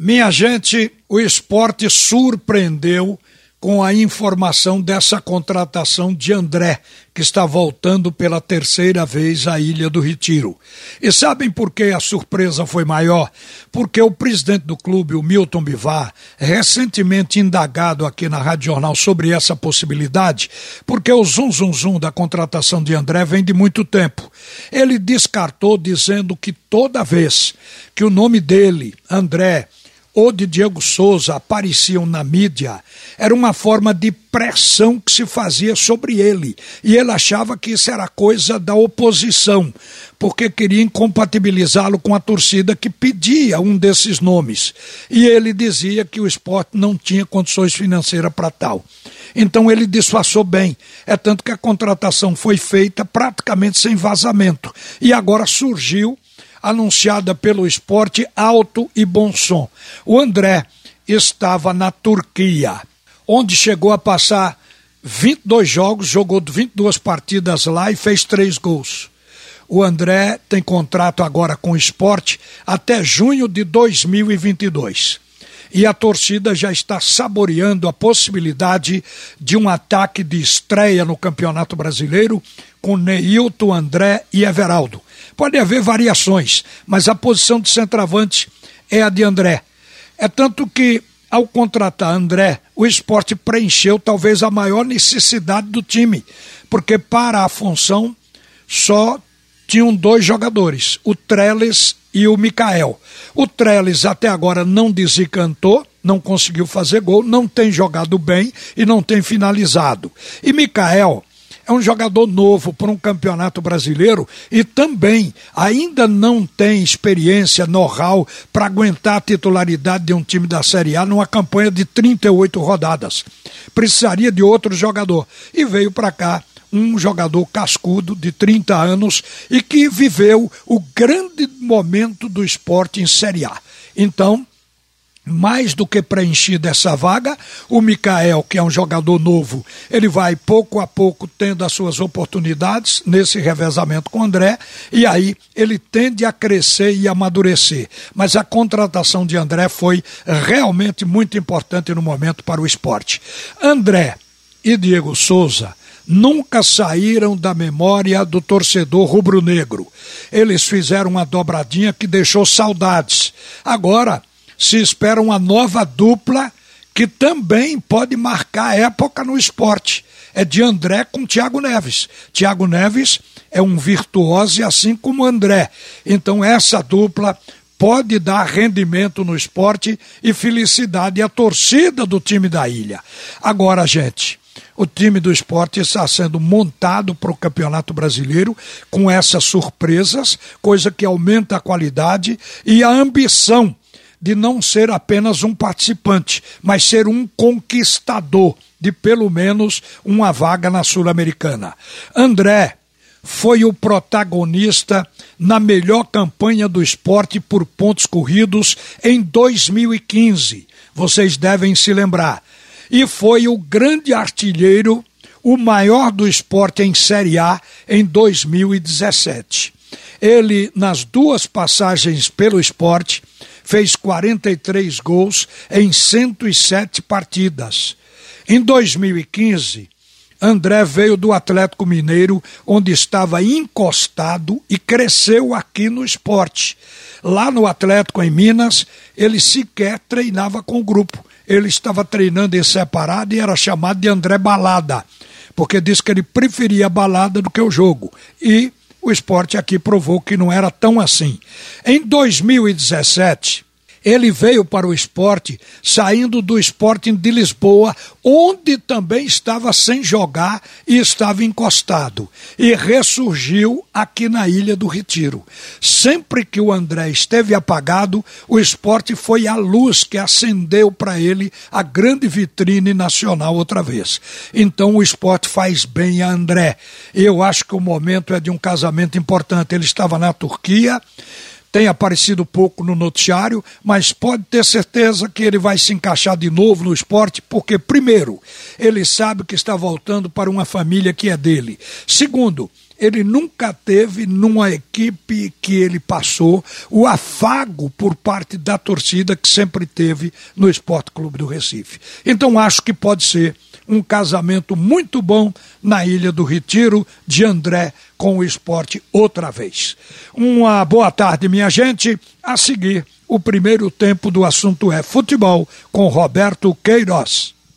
Minha gente, o esporte surpreendeu com a informação dessa contratação de André, que está voltando pela terceira vez à Ilha do Retiro. E sabem por que a surpresa foi maior? Porque o presidente do clube, o Milton Bivar, recentemente indagado aqui na Rádio Jornal sobre essa possibilidade, porque o zum zum zum da contratação de André vem de muito tempo. Ele descartou dizendo que toda vez que o nome dele, André, ou de Diego Souza apareciam na mídia, era uma forma de pressão que se fazia sobre ele. E ele achava que isso era coisa da oposição, porque queria incompatibilizá-lo com a torcida que pedia um desses nomes. E ele dizia que o esporte não tinha condições financeiras para tal. Então ele disfarçou bem. É tanto que a contratação foi feita praticamente sem vazamento. E agora surgiu anunciada pelo esporte alto e bom som. O André estava na Turquia, onde chegou a passar 22 jogos, jogou 22 partidas lá e fez três gols. O André tem contrato agora com o esporte até junho de 2022 e a torcida já está saboreando a possibilidade de um ataque de estreia no Campeonato Brasileiro com Neilton, André e Everaldo. Pode haver variações, mas a posição de centroavante é a de André. É tanto que, ao contratar André, o esporte preencheu talvez a maior necessidade do time, porque para a função só tinham dois jogadores, o Trellis e o Mikael. O Trellis até agora não desencantou, não conseguiu fazer gol, não tem jogado bem e não tem finalizado. E Mikael é um jogador novo para um campeonato brasileiro e também ainda não tem experiência, know-how para aguentar a titularidade de um time da Série A numa campanha de 38 rodadas. Precisaria de outro jogador e veio para cá um jogador cascudo de 30 anos e que viveu o grande momento do esporte em Série A. Então, mais do que preenchida essa vaga, o Mikael, que é um jogador novo, ele vai pouco a pouco tendo as suas oportunidades nesse revezamento com o André, e aí ele tende a crescer e amadurecer. Mas a contratação de André foi realmente muito importante no momento para o esporte. André e Diego Souza nunca saíram da memória do torcedor rubro-negro. Eles fizeram uma dobradinha que deixou saudades. Agora, se espera uma nova dupla que também pode marcar época no esporte. É de André com Thiago Neves. Thiago Neves é um virtuoso assim como André. Então essa dupla pode dar rendimento no esporte e felicidade à torcida do time da ilha. Agora, gente, o time do esporte está sendo montado para o Campeonato Brasileiro com essas surpresas, coisa que aumenta a qualidade e a ambição de não ser apenas um participante, mas ser um conquistador de pelo menos uma vaga na Sul-Americana. André foi o protagonista na melhor campanha do esporte por pontos corridos em 2015. Vocês devem se lembrar. E foi o grande artilheiro, o maior do esporte em Série A em 2017. Ele, nas duas passagens pelo esporte, fez 43 gols em 107 partidas. Em 2015, André veio do Atlético Mineiro, onde estava encostado e cresceu aqui no esporte. Lá no Atlético, em Minas, ele sequer treinava com o grupo. Ele estava treinando em separado e era chamado de André Balada, porque disse que ele preferia a balada do que o jogo. E o esporte aqui provou que não era tão assim. Em 2017, ele veio para o esporte saindo do Sporting de Lisboa, onde também estava sem jogar e estava encostado, e ressurgiu aqui na Ilha do Retiro. Sempre que o André esteve apagado, o esporte foi a luz que acendeu para ele a grande vitrine nacional outra vez. Então o esporte faz bem a André. Eu acho que o momento é de um casamento importante. Ele estava na Turquia tem aparecido pouco no noticiário, mas pode ter certeza que ele vai se encaixar de novo no esporte, porque, primeiro, ele sabe que está voltando para uma família que é dele. Segundo, ele nunca teve numa equipe que ele passou o afago por parte da torcida que sempre teve no Esporte Clube do Recife. Então acho que pode ser um casamento muito bom na Ilha do Retiro de André com o esporte outra vez. Uma boa tarde, minha gente. A seguir, o primeiro tempo do assunto é futebol com Roberto Queiroz.